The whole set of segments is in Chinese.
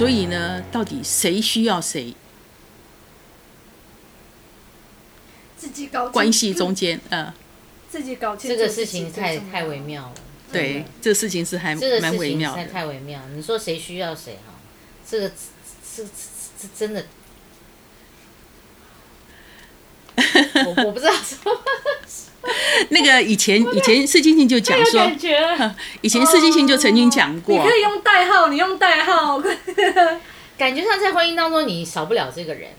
所以呢，到底谁需要谁？自己搞关系中间，呃，自己搞清这个事情太太微妙了。对，这个事情是还这个蛮事情太微妙的。太微妙。你说谁需要谁哈？这个这这这真的，我我不知道说 那个以前以前释金星就讲说，感觉，以前释金星就曾经讲过你可，以用代号，你用代号，感觉上在婚姻当中你少不了这个人，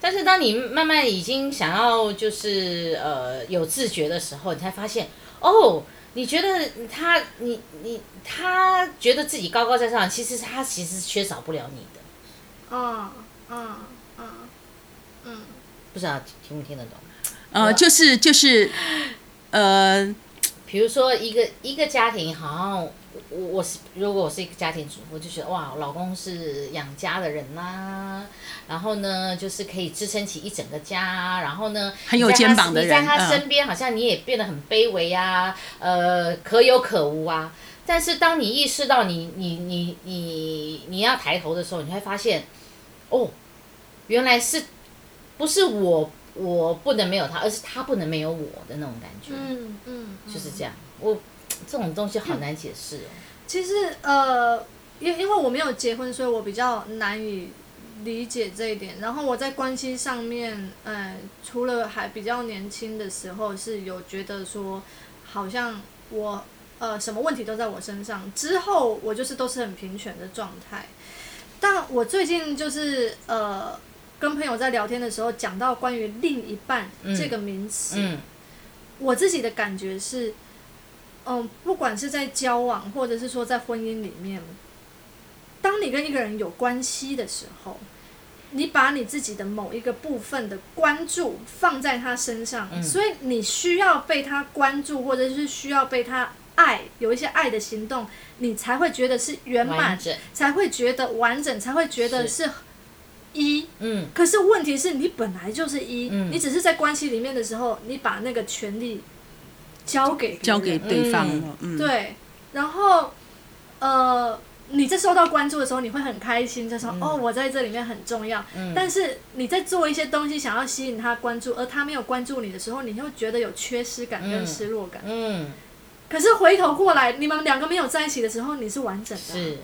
但是当你慢慢已经想要就是呃有自觉的时候，你才发现哦，你觉得他你你他觉得自己高高在上，其实他其实缺少不了你的，嗯嗯嗯嗯，不知道听不听得懂？呃，就是就是，呃，比如说一个一个家庭，好像我我是如果我是一个家庭主妇，就觉得哇，我老公是养家的人呐、然后呢，就是可以支撑起一整个家，然后呢，很有肩膀的你在他身边，好像你也变得很卑微啊，呃，可有可无啊。但是当你意识到你你你你你要抬头的时候，你会发现，哦，原来是不是我我不能没有他，而是他不能没有我的那种感觉。嗯嗯，就是这样。我这种东西好难解释哦。其实呃，因因为我没有结婚，所以我比较难以理解这一点。然后我在关系上面，呃，除了还比较年轻的时候是有觉得说，好像我呃什么问题都在我身上，之后我就是都是很平权的状态。但我最近就是呃。跟朋友在聊天的时候，讲到关于另一半这个名词，嗯。我自己的感觉是，嗯，不管是在交往，或者是说在婚姻里面，当你跟一个人有关系的时候，你把你自己的某一个部分的关注放在他身上，嗯。所以你需要被他关注，或者是需要被他爱，有一些爱的行动，你才会觉得是圆满。才会觉得完整，才会觉得是一。嗯。可是问题是你本来就是一，嗯。你只是在关系里面的时候，你把那个权利交给交给对方。了，嗯，对，然后呃，你在受到关注的时候，你会很开心，就说、嗯。哦，我在这里面很重要。嗯。但是你在做一些东西想要吸引他关注，而他没有关注你的时候，你又觉得有缺失感跟嗯失落感。嗯，可是回头过来，你们两个没有在一起的时候，你是完整的啊。是。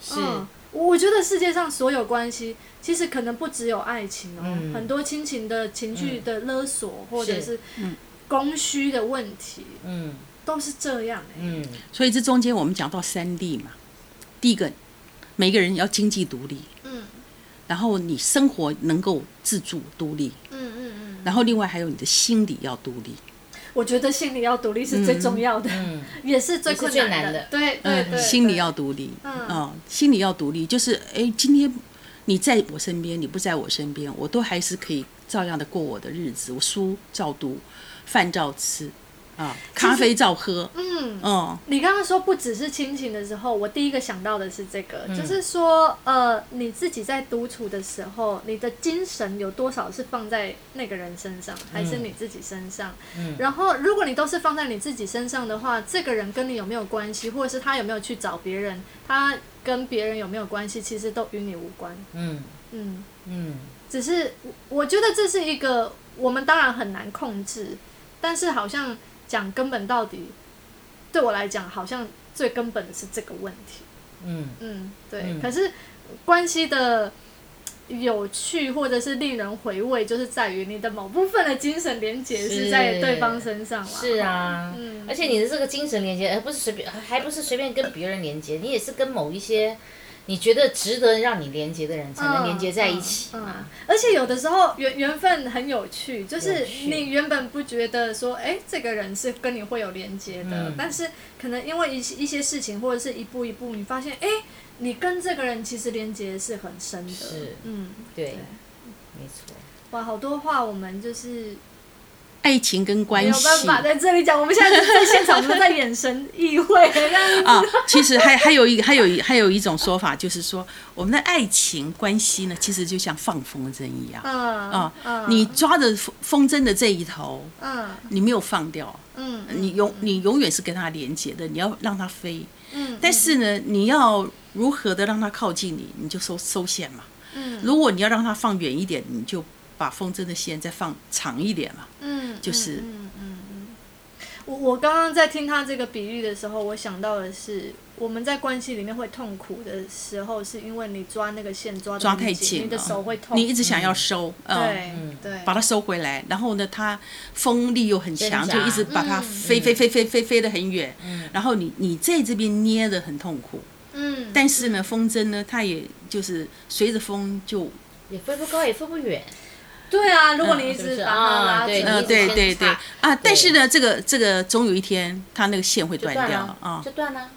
是。嗯，我觉得世界上所有关系，其实可能不只有爱情哦，嗯。很多亲情的情绪的勒索，或者是。供需的问题，嗯。都是这样、欸。嗯。所以这中间我们讲到三力嘛，第一个，每个人要经济独立，嗯。然后你生活能够自主独立，嗯嗯嗯，然后另外还有你的心理要独立。我觉得心理要独立是最重要的，嗯 也是最困难的。对对对，心理要独立，嗯。哦，心理要独立，就是哎，今天你在我身边，你不在我身边，我都还是可以照样的过我的日子，我书照读，饭照吃，啊，咖啡照喝，嗯。哦，你刚刚说不只是亲情的时候，我第一个想到的是这个，嗯。就是说，呃，你自己在独处的时候，你的精神有多少是放在那个人身上，还是你自己身上？嗯。然后，如果你都是放在你自己身上的话，这个人跟你有没有关系，或者是他有没有去找别人，他跟别人有没有关系，其实都与你无关。嗯。嗯，嗯。只是我我觉得这是一个我们当然很难控制，但是好像讲根本到底，对我来讲好像最根本的是这个问题。嗯嗯，对。嗯可是关系的有趣或者是令人回味，就是在于你的某部分的精神连接是是在对方身上啦。是啊，嗯而且你的这个精神连接，而不是随便，还不是随便跟别人连接，你也是跟某一些你觉得值得让你连接的人才能连接在一起嗯嗯嘛。而且有的时候缘缘分很有趣，就是你原本不觉得说，哎、这个人是跟你会有连接的，嗯但是可能因为一些一些事情或者是一步一步，你发现，哎、你跟这个人其实连接是很深的。是嗯，对对，没错。哇，好多话我们就是爱情跟关没有办系法在这里讲。我们现在在现场，我们在眼神意会这样。啊，其实还还有一个，还有一还有一种说法，就是说我们的爱情关系呢，其实就像放风筝一样嗯啊嗯，你抓着风风筝的这一头，嗯你没有放掉，嗯你永你永远是跟它连接的，你要让它飞。嗯但是呢，你要如何的让它靠近你，你就收收线嘛。嗯如果你要让它放远一点，你就把风筝的线再放长一点嘛。嗯，就是。我我刚刚在听他这个比喻的时候，我想到的是，我们在关系里面会痛苦的时候，是因为你抓那个线抓得抓太紧你的手会痛。你一直想要收，嗯，对嗯对，把它收回来，然后呢，它风力又很强，就一直把它嗯飞飞飞飞飞飞得很远。嗯然后你你在这边捏得很痛苦，嗯，但是呢，风筝呢，它也就是随着风就也飞不高，也飞不远。对啊，如果你一直把它拉紧，呃，啊一直对对对啊，但是呢，这个这个总有一天，它那个线会断掉啊就。断了。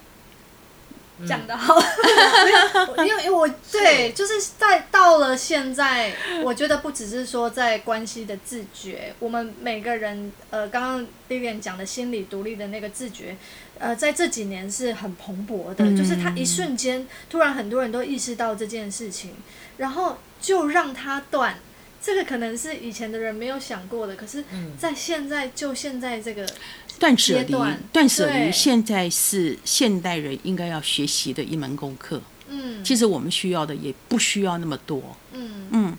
讲的好，因为因为我对，就 是在到了现在，我觉得不只是说在关系的自觉，我们每个人呃，刚刚 Vivian 讲的心理独立的那个自觉，呃，在这几年是很蓬勃的，嗯就是他一瞬间突然很多人都意识到这件事情，然后就让它断。这个可能是以前的人没有想过的，可是嗯，在现在就现在这个断舍离阶段，断舍离现在是现代人应该要学习的一门功课。嗯其实我们需要的也不需要那么多。嗯嗯，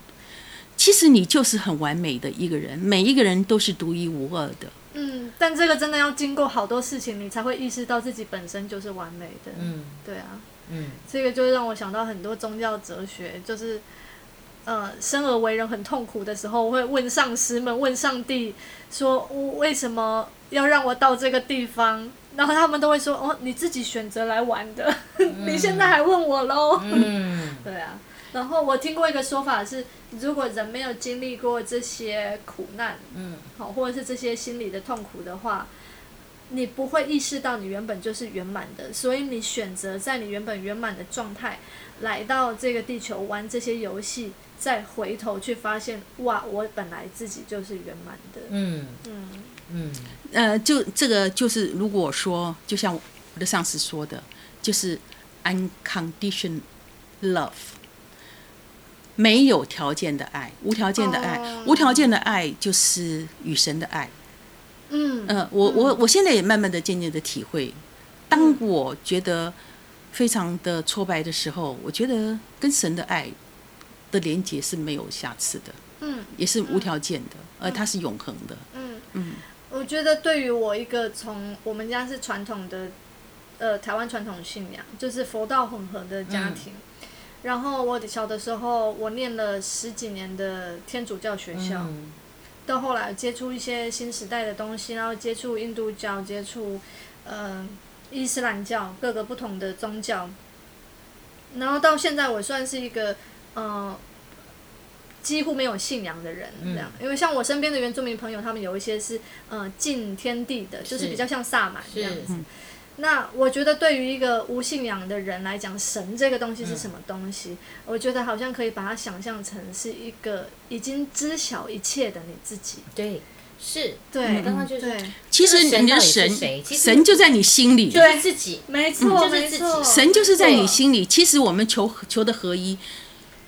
其实你就是很完美的一个人，每一个人都是独一无二的。嗯，但这个真的要经过好多事情，你才会意识到自己本身就是完美的。嗯对啊，嗯这个就让我想到很多宗教哲学，就是呃，生而为人很痛苦的时候，我会问上师们，问上帝说，我为什么要让我到这个地方？然后他们都会说，哦，你自己选择来玩的，你现在还问我喽？嗯 对啊。然后我听过一个说法是，如果人没有经历过这些苦难，嗯好，或者是这些心理的痛苦的话，你不会意识到你原本就是圆满的，所以你选择在你原本圆满的状态来到这个地球玩这些游戏，再回头去发现，哇，我本来自己就是圆满的。嗯嗯嗯呃，就这个就是，如果说，就像我的上司说的，就是 unconditional love，没有条件的爱，无条件的爱，哦无条件的爱就是与神的爱。嗯。呃，我我我现在也慢慢的、渐渐的体会，当我觉得非常的挫败的时候，我觉得跟神的爱的连接是没有瑕疵的，嗯。也是无条件的，而它是永恒的。嗯。嗯。我觉得对于我一个从我们家是传统的，呃，台湾传统信仰，就是佛道混合的家庭。然后我小的时候，我念了十几年的天主教学校，嗯到后来接触一些新时代的东西，然后接触印度教，接触呃伊斯兰教各个不同的宗教，然后到现在我算是一个呃几乎没有信仰的人，这样，因为像我身边的原住民朋友，他们有一些是呃敬天地的，就是是。比较像萨满这样子。那我觉得对于一个无信仰的人来讲，神这个东西是什么东西？我觉得好像可以把它想象成是一个已经知晓一切的你自己。对是，对，我刚刚就是，其实你的神神就在你心里，就是自己没错，就是自己没错，神就是在你心里。其实我们求求的合一，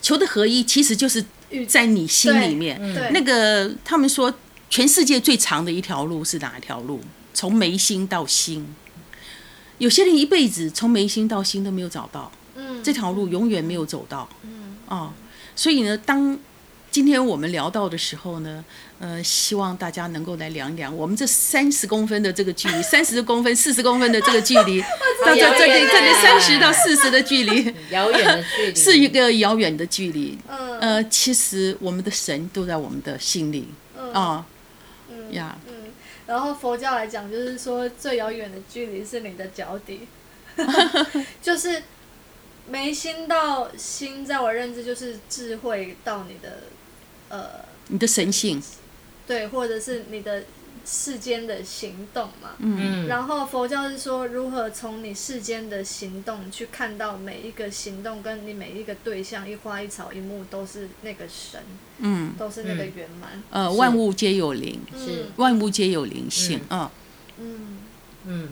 求的合一其实就是在你心里面。对那个他们说，全世界最长的一条路是哪一条路？从眉心到心。有些人一辈子从眉心到心都没有找到，嗯。这条路永远没有走到。嗯。哦，所以呢，当今天我们聊到的时候呢，呃，希望大家能够来量一量我们这三十公分的这个距离，三十公分、四十公分的这个距离，到这这里这里三十到四十的距离，遥远的距离，是一个遥远的距离。嗯。呃，其实我们的神都在我们的心里嗯。啊嗯。呀。嗯，然后佛教来讲，就是说最遥远的距离是你的脚底，就是眉心到心，在我认知就是智慧到你的呃你的神性，对，或者是你的世间的行动嘛。嗯，然后佛教是说如何从你世间的行动去看到每一个行动跟你每一个对象一花一草一木都是那个神，嗯，都是那个嗯圆满。呃，万物皆有灵，是万物皆有灵性啊。嗯，嗯。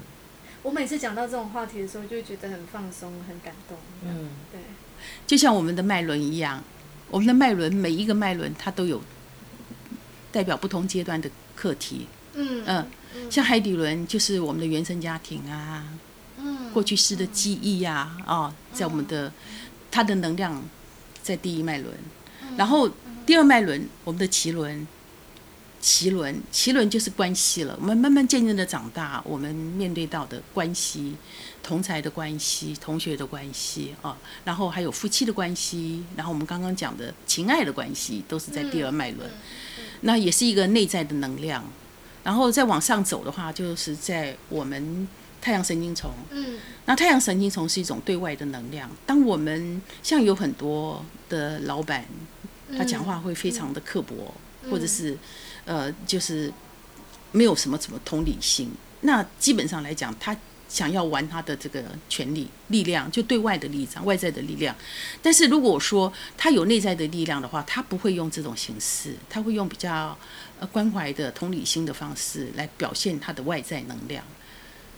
我每次讲到这种话题的时候，就觉得很放松、很感动。嗯。对，就像我们的脉轮一样，我们的脉轮每一个脉轮它都有代表不同阶段的课题。嗯嗯，像海底轮就是我们的原生家庭啊，嗯过去式的记忆呀、啊，在我们的它的能量在第一脉轮，然后第二脉轮我们的脐轮，脐轮脐轮就是关系了。我们慢慢渐渐的长大，我们面对到的关系，同才的关系、同学的关系啊，然后还有夫妻的关系，然后我们刚刚讲的情爱的关系，都是在第二脉轮。那也是一个内在的能量。然后再往上走的话，就是在我们太阳神经丛。嗯那太阳神经丛是一种对外的能量。当我们像有很多的老板，他讲话会非常的刻薄，或者是呃，就是没有什么什么同理心。那基本上来讲，他想要玩他的这个权力、力量，就对外的力量、外在的力量。但是如果说他有内在的力量的话，他不会用这种形式，他会用比较呃关怀的、同理心的方式来表现他的外在能量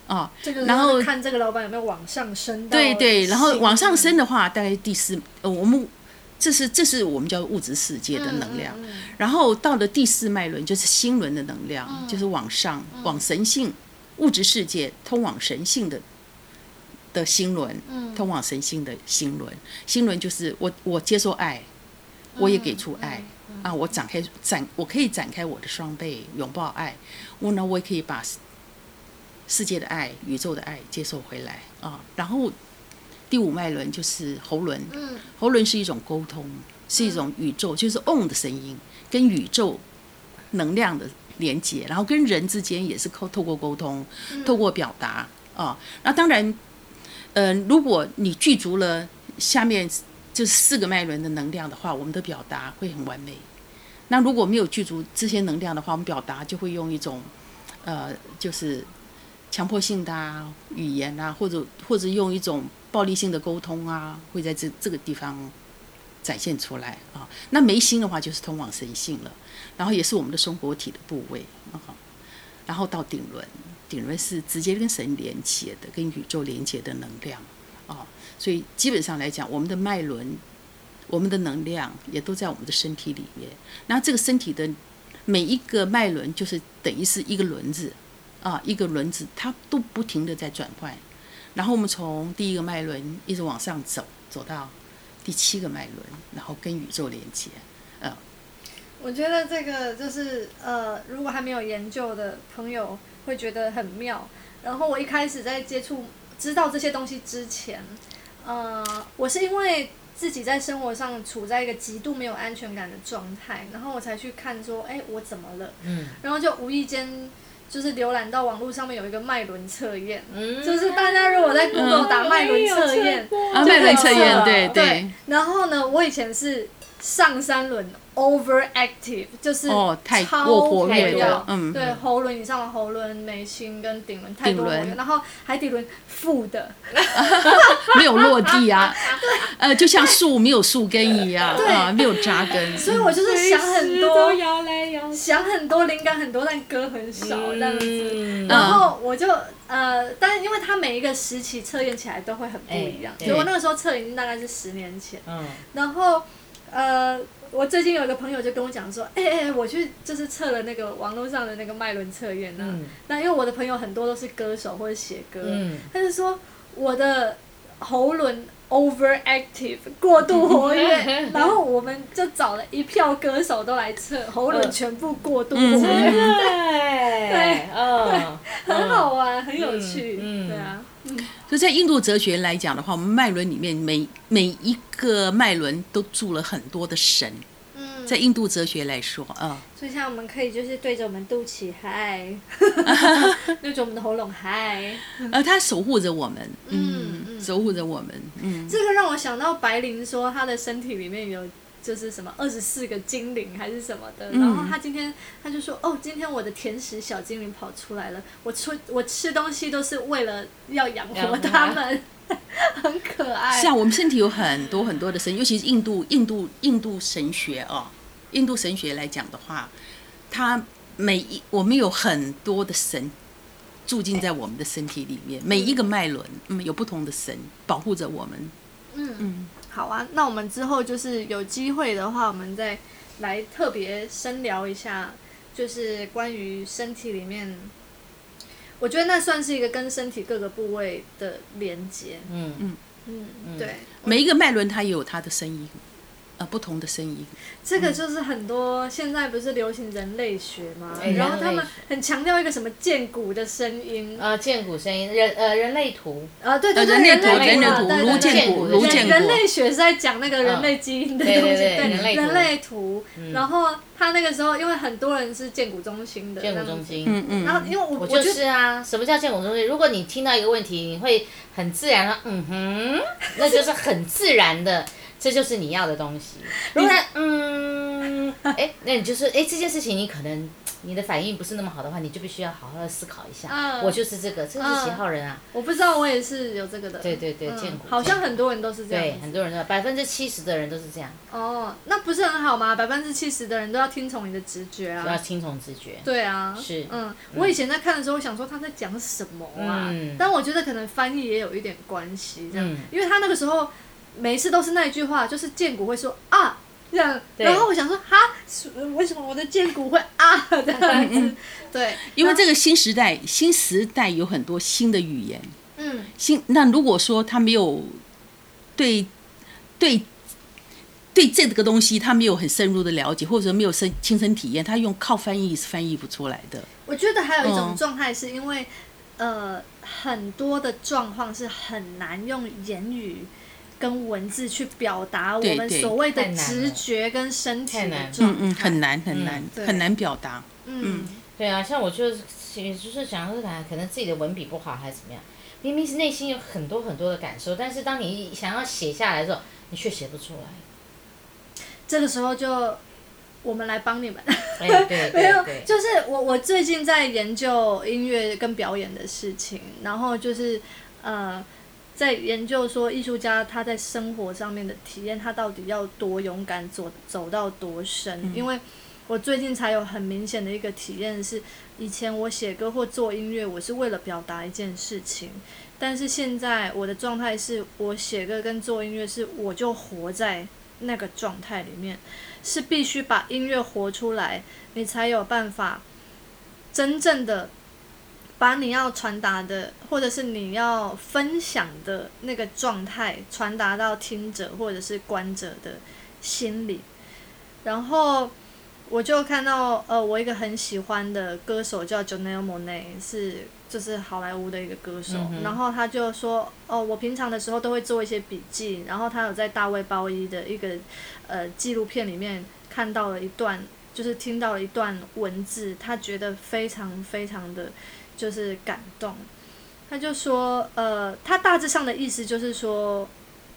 啊。这个然后看这个老板有没有往上升对对，然后往上升的话，大概第四，呃，我们这是这是我们叫物质世界的能量。然后到了第四脉轮，就是心轮的能量，就是往上往神性物质世界通往神性的的心轮，通往神性的心轮。心轮就是我我接受爱，我也给出爱。啊，我展开展，我可以展开我的双臂，拥抱爱。我呢，我也可以把世界的爱、宇宙的爱接受回来啊。然后第五脉轮就是喉轮，嗯喉轮是一种沟通，是一种宇宙，就是 on 的声音，跟宇宙能量的连接，然后跟人之间也是透透过沟通，透过表达啊。那当然，呃，如果你具足了下面这四个脉轮的能量的话，我们的表达会很完美。那如果没有具足这些能量的话，我们表达就会用一种呃，就是强迫性的啊语言啊，或者或者用一种暴力性的沟通啊，会在这这个地方展现出来啊。那眉心的话就是通往神性了，然后也是我们的松果体的部位。然后到顶轮，顶轮是直接跟神连接的，跟宇宙连接的能量啊。所以基本上来讲，我们的脉轮，我们的能量也都在我们的身体里面。那这个身体的每一个脉轮，就是等于是一个轮子啊，一个轮子，它都不停的在转换。然后我们从第一个脉轮一直往上走，走到第七个脉轮，然后跟宇宙连接。呃，我觉得这个就是呃，如果还没有研究的朋友会觉得很妙。然后我一开始在接触知道这些东西之前，呃，我是因为自己在生活上处在一个极度没有安全感的状态，然后我才去看说，哎，我怎么了？嗯。然后就无意间就是浏览到网络上面有一个脉轮测验，嗯。就是大家如果在 Google 打脉轮测验，啊，就脉轮测验，测对对。然后呢，我以前是上三轮 overactive，就是哦太超过活跃了嗯。对，喉轮以上的喉轮、眉心跟顶轮太多活跃，然后海底轮负的，没有落地啊，呃，就像树没有树根一样对。啊，没有扎根。所以我就是想很多，摇来摇想很多灵感很多，但歌很少这样子。嗯。然后我就呃，但是因为它每一个时期测验起来都会很不一样，哎。所以我那个时候测已经大概是十年前。嗯。然后呃，我最近有一个朋友就跟我讲说，哎、哎、我去就是测了那个网络上的那个脉轮测验呢。嗯。那因为我的朋友很多都是歌手或者写歌，嗯。他就说我的喉轮 overactive 过度活跃，然后我们就找了一票歌手都来测喉轮全部过度活嗯跃。对。对嗯，很好玩，很有趣，嗯嗯。对啊，所以在印度哲学来讲的话，我们脉轮里面每每一个脉轮都住了很多的神。嗯，在印度哲学来说，啊、所以像我们可以就是对着我们肚脐嗨，对着我们的喉咙嗨，而它守护着我们，嗯嗯守护着我们，嗯，这个让我想到白灵说他的身体里面有就是什么二十四个精灵还是什么的，嗯。然后他今天他就说哦，今天我的甜食小精灵跑出来了，我吃我吃东西都是为了要养活他们，很可爱。是啊，我们身体有很多很多的神，尤其是印度印度印度神学哦，印度神学来讲的话，它每一我们有很多的神住进在我们的身体里面，每一个脉轮，嗯，有不同的神保护着我们，嗯。嗯，好啊，那我们之后就是有机会的话，我们再来特别深聊一下，就是关于身体里面我觉得那算是一个跟身体各个部位的连接。嗯。嗯，嗯，对，每一个脉轮它也有它的声音，呃，不同的声音。这个就是很多现在不是流行人类学吗？哎然后他们很强调一个什么剑骨的声音。呃，剑骨声音，人呃人类图，啊，对对对，人类图图，人类图对对对颅剑骨颅剑骨人类学是在讲那个人类基因的东西，对对对对人类图人类图。然后他那个时候，因为很多人是剑骨中心的，剑骨。中心。嗯嗯。然后因为我我是啊，什么叫剑骨中心？如果你听到一个问题，你会很自然的，嗯哼，那就是很自然的，这就是你要的东西。如果他嗯，哎，那你就是哎，这件事情你可能你的反应不是那么好的话，你就必须要好好的思考一下。嗯我就是这个，这个是几号人啊。我不知道，我也是有这个的。对对对嗯剑骨好像很多人都是这样对，很多人都百分之七十的人都是这样，哦，那不是很好吗？百分之七十的人都要听从你的直觉都要啊。听从直觉。对啊，是嗯，我以前在看的时候，我想说他在讲什么啊？嗯但我觉得可能翻译也有一点关系，这样，嗯因为他那个时候每一次都是那一句话，就是剑骨会说啊这样，然后我想说哈，为什么我的剑骨会啊 这样子？对，因为这个新时代，新时代有很多新的语言。嗯，新那如果说他没有对对对这个东西他没有很深入的了解，或者没有身亲身体验，他用靠翻译是翻译不出来的。我觉得还有一种嗯状态是因为，呃，很多的状况是很难用言语。跟文字去表达我们所谓的直觉跟身体的状态，嗯嗯，很难很难、对。很难表达。嗯，对啊，像我就是，也就是想说，可能自己的文笔不好还是怎么样，明明是内心有很多很多的感受，但是当你想要写下来的时候，你却写不出来。这个时候就我们来帮你们。哎，对 没有对，对，就是我我最近在研究音乐跟表演的事情，然后就是呃，在研究说艺术家他在生活上面的体验，他到底要多勇敢走走到多深？因为我最近才有很明显的一个体验是，以前我写歌或做音乐，我是为了表达一件事情，但是现在我的状态是我写歌跟做音乐是我就活在那个状态里面。是必须把音乐活出来，你才有办法真正的把你要传达的，或者是你要分享的那个状态传达到听者或者是观者的心里。然后我就看到，呃，我一个很喜欢的歌手叫 Janelle Monáe，是就是好莱坞的一个歌手。嗯然后他就说，哦，我平常的时候都会做一些笔记。然后他有在大卫鲍伊的一个呃纪录片里面看到了一段，就是听到了一段文字，他觉得非常非常的就是感动。他就说，呃，他大致上的意思就是说，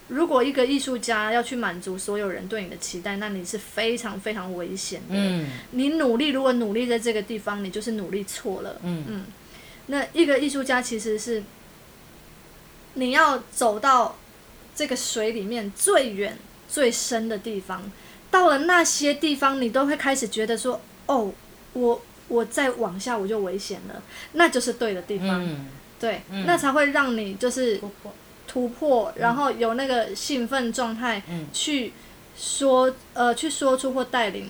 如果一个艺术家要去满足所有人对你的期待，那你是非常非常危险的。嗯你努力，如果努力在这个地方，你就是努力错了。嗯嗯，那一个艺术家其实是你要走到这个水里面最远、最深的地方，到了那些地方，你都会开始觉得说：“哦，我我再往下我就危险了。”那就是对的地方，嗯，对，嗯那才会让你就是突破，然后有那个兴奋状态，嗯去说呃去说出或带领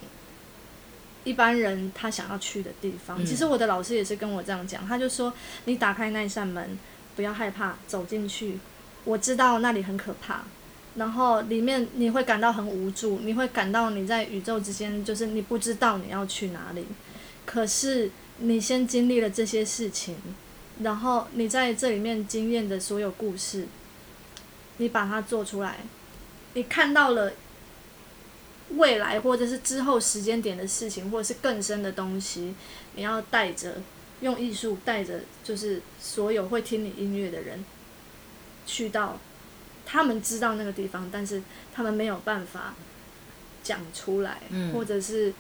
一般人他想要去的地方。嗯其实我的老师也是跟我这样讲，他就说你打开那扇门，不要害怕，走进去。我知道那里很可怕，然后里面你会感到很无助，你会感到你在宇宙之间，就是你不知道你要去哪里。可是你先经历了这些事情，然后你在这里面经验的所有故事，你把它做出来，你看到了未来或者是之后时间点的事情，或者是更深的东西，你要带着用艺术带着，就是所有会听你音乐的人，去到他们知道那个地方，但是他们没有办法讲出来，嗯。或者是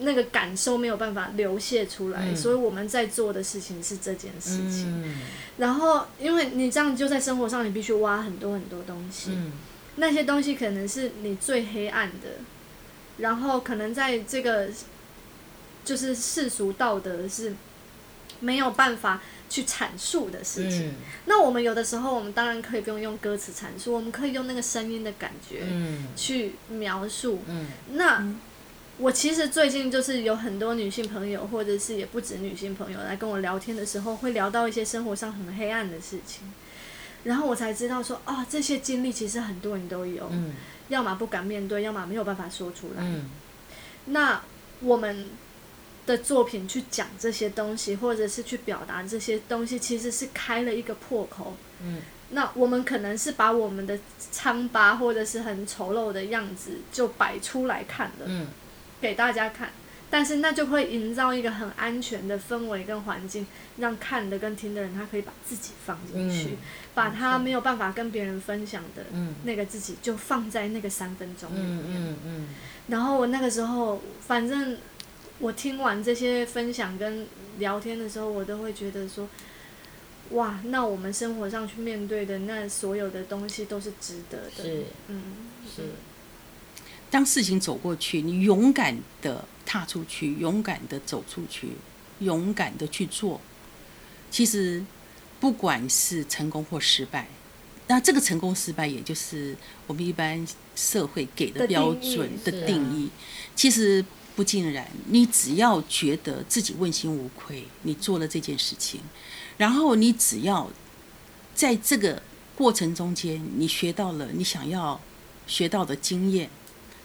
那个感受没有办法流泻出来，嗯所以我们在做的事情是这件事情。嗯然后，因为你这样就在生活上，你必须挖很多很多东西。嗯那些东西可能是你最黑暗的，然后可能在这个就是世俗道德是没有办法去阐述的事情。嗯那我们有的时候，我们当然可以不用用歌词阐述，我们可以用那个声音的感觉嗯去描述。嗯那我其实最近就是有很多女性朋友，或者是也不止女性朋友来跟我聊天的时候，会聊到一些生活上很黑暗的事情，然后我才知道说，啊，这些经历其实很多人都有，嗯。要么不敢面对，要么没有办法说出来。嗯。那我们的作品去讲这些东西，或者是去表达这些东西，其实是开了一个破口。嗯。那我们可能是把我们的疮疤或者是很丑陋的样子就摆出来看了，嗯给大家看。但是那就会营造一个很安全的氛围跟环境，让看的跟听的人他可以把自己放进去，嗯把他没有办法跟别人分享的嗯那个自己就放在那个三分钟里面。嗯嗯嗯然后我那个时候，反正我听完这些分享跟聊天的时候，我都会觉得说，哇，那我们生活上去面对的那所有的东西都是值得的。是嗯，是，当事情走过去，你勇敢的踏出去，勇敢的走出去，勇敢的去做。其实，不管是成功或失败，那这个成功失败，也就是我们一般社会给的的标准的定义。其实不尽然，你只要觉得自己问心无愧，你做了这件事情，然后你只要在这个过程中间，你学到了你想要学到的经验，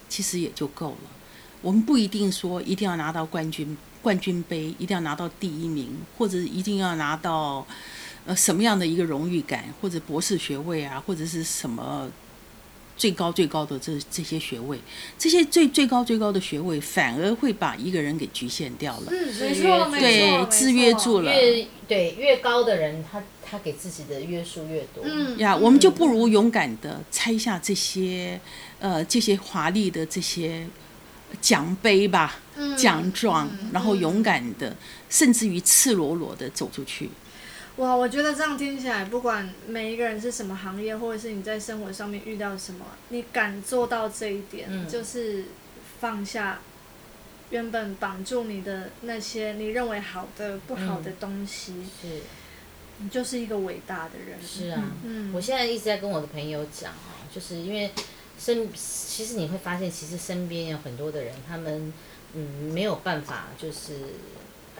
其实也就够了。我们不一定说一定要拿到冠军冠军杯，一定要拿到第一名，或者一定要拿到呃什么样的一个荣誉感，或者博士学位啊，或者是什么最高最高的这这些学位，这些最最高最高的学位，反而会把一个人给局限掉了。嗯，没错，对制约住了越对越高的人，他他给自己的约束越多。嗯呀，我们就不如勇敢的拆下这些呃这些华丽的这些奖杯吧、嗯奖状，嗯然后勇敢的，甚至于赤裸裸的走出去。哇，我觉得这样听起来，不管每一个人是什么行业，或者是你在生活上面遇到什么，你敢做到这一点，嗯。就是放下原本绑住你的那些你认为好的、不好的东西，是。你就是一个伟大的人。是啊，嗯，我现在一直在跟我的朋友讲啊，就是因为身，其实你会发现，其实身边有很多的人，他们嗯没有办法，就是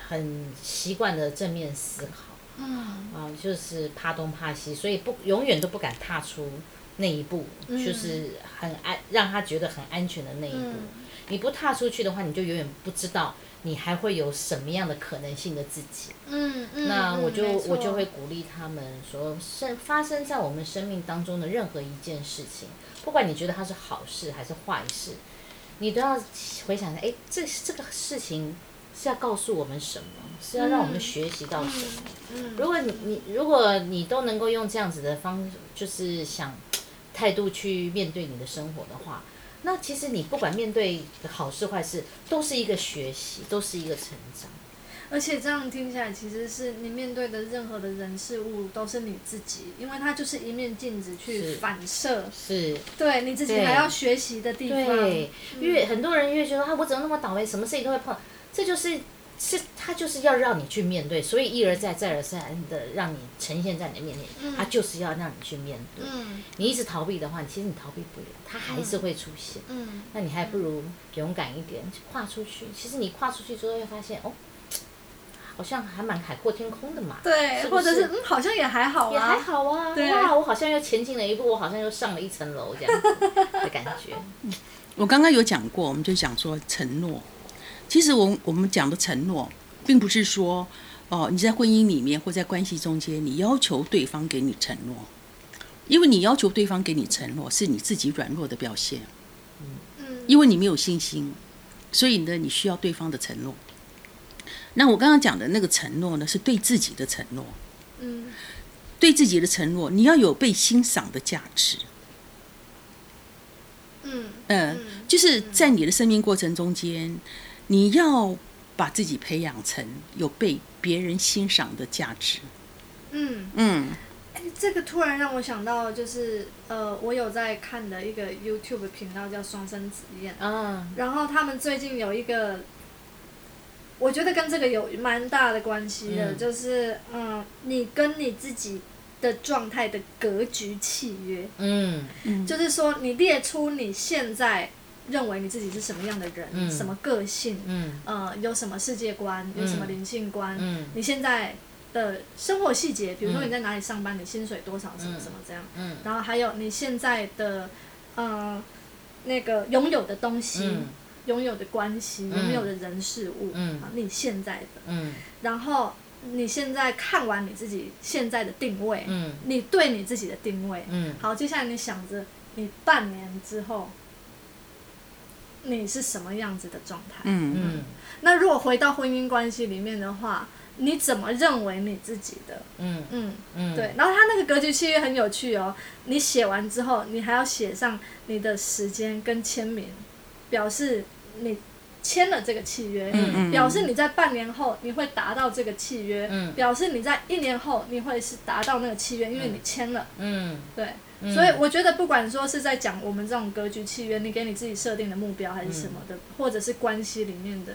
很习惯的正面思考。嗯啊，就是怕东怕西，所以不永远都不敢踏出那一步，嗯就是很安，让他觉得很安全的那一步。嗯你不踏出去的话，你就永远不知道你还会有什么样的可能性的自己。嗯嗯，嗯那我就我就会鼓励他们说，生发生在我们生命当中的任何一件事情，不管你觉得它是好事还是坏事，你都要回想，哎，这这个事情是要告诉我们什么？是要让我们学习到什么？如果你你如果你都能够用这样子的方，就是想态度去面对你的生活的话，那其实你不管面对好事坏事，都是一个学习，都是一个成长。而且这样听起来，其实是你面对的任何的人事物都是你自己，因为它就是一面镜子去反射，是，对你自己还要学习的地方。对，越很多人越觉得啊，我怎么那么倒霉，什么事情都会碰，这就是是他就是要让你去面对，所以一而再再而三的让你呈现在你的面前，他就是要让你去面对。嗯。你一直逃避的话，其实你逃避不了，它还是会出现。嗯。那你还不如勇敢一点，跨出去。其实你跨出去之后，会发现哦，好像还蛮海阔天空的嘛。对，是是或者是嗯，好像也还好啊，也还好啊，对哇，我好像又前进了一步，我好像又上了一层楼这样子的感觉。我刚刚有讲过，我们就讲说承诺。其实我我们讲的承诺，并不是说哦你在婚姻里面或在关系中间，你要求对方给你承诺，因为你要求对方给你承诺，是你自己软弱的表现。嗯，因为你没有信心，所以呢，你需要对方的承诺。那我刚刚讲的那个承诺呢，是对自己的承诺，嗯对自己的承诺，你要有被欣赏的价值。嗯嗯，就是在你的生命过程中间，你要把自己培养成有被别人欣赏的价值。嗯，嗯哎，这个突然让我想到，就是呃，我有在看的一个 YouTube 频道叫双生子宴，啊，然后他们最近有一个，我觉得跟这个有蛮大的关系的，嗯。就是嗯，你跟你自己的状态的格局契约，嗯。嗯，就是说你列出你现在认为你自己是什么样的人，嗯。什么个性，嗯。呃，有什么世界观，有什么嗯灵性观，嗯。你现在的生活细节，比如说嗯你在哪里上班，你薪水多少，什么什么这样，嗯。然后还有你现在的呃那个拥有的东西，嗯拥有的关系，嗯。拥有的人事物，嗯。好，你现在的，嗯。然后你现在看完你自己现在的定位，嗯。你对你自己的定位，嗯。好，接下来你想着你半年之后你是什么样子的状态？嗯嗯。那如果回到婚姻关系里面的话，你怎么认为你自己的？嗯。嗯，嗯，对。然后他那个格局契约很有趣哦，你写完之后，你还要写上你的时间跟签名，表示你签了这个契约，嗯嗯表示你在半年后你会达到这个契约，嗯。表示你在一年后你会是达到那个契约，因为你签了。嗯。对，嗯。所以我觉得不管说是在讲我们这种格局契约，你给你自己设定的目标还是什么的，嗯或者是关系里面的，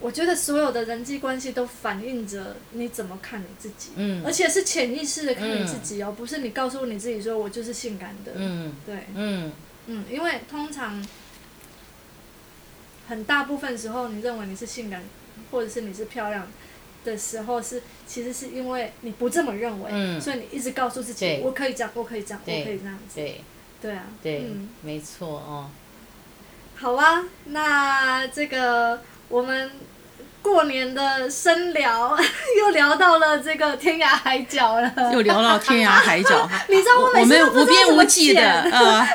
我觉得所有的人际关系都反映着你怎么看你自己，嗯。而且是潜意识的看你自己哦，不是你告诉你自己说我就是性感的，嗯。对，嗯。嗯，因为通常很大部分时候，你认为你是性感，或者是你是漂亮的时候是，其实是因为你不这么认为，嗯。所以你一直告诉自己，我可以这样，我可以这样，我可以这样子，对。对啊，对嗯，没错哦，好啊，那这个我们过年的深聊 又聊到了这个天涯海角了，又聊到天涯海角，你知道我每我们次都不无边知道怎么无际的剪呃，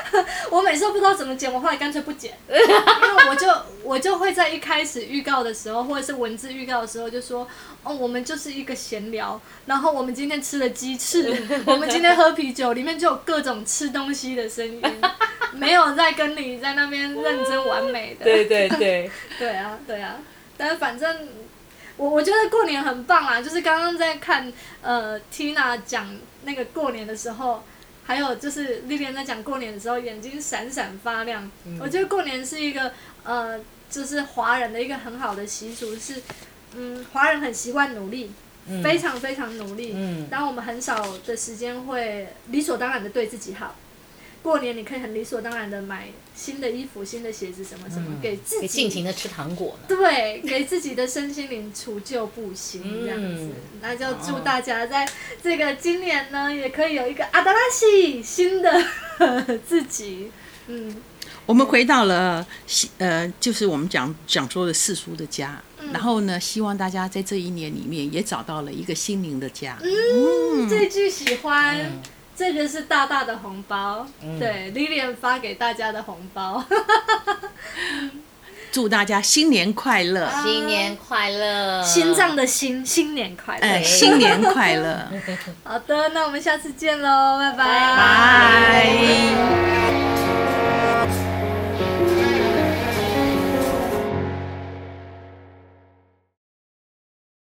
我每次都不知道怎么剪，我后来干脆不剪，因为我就我就会在一开始预告的时候，或者是文字预告的时候就说，哦，我们就是一个闲聊，然后我们今天吃了鸡翅，我们今天喝啤酒，里面就有各种吃东西的声音，没有在跟你在那边认真完美的，对对对，对啊，对啊，但是反正我我觉得过年很棒啊，就是刚刚在看呃 Tina 讲那个过年的时候，还有就是 Lilian 在讲过年的时候，眼睛闪闪发亮。我觉得过年是一个呃，就是华人的一个很好的习俗，是嗯，华人很习惯努力。非常非常努力，嗯然后我们很少的时间会理所当然的对自己好。过年你可以很理所当然的买新的衣服、新的鞋子什么什么，给自己尽情的吃糖果呢。对，给自己的身心灵除旧布新这样子。嗯那就祝大家在这个今年呢，也可以有一个阿达拉西新的自己。嗯，我们回到了呃，就是我们讲讲说的四叔的家，嗯然后呢，希望大家在这一年里面也找到了一个心灵的家。嗯这句喜欢。嗯这个是大大的红包，对，Lily 发给大家的红包，祝大家新年快乐！新年快乐！心脏的心，新年快乐！新年快乐！好的，那我们下次见喽，拜！拜拜。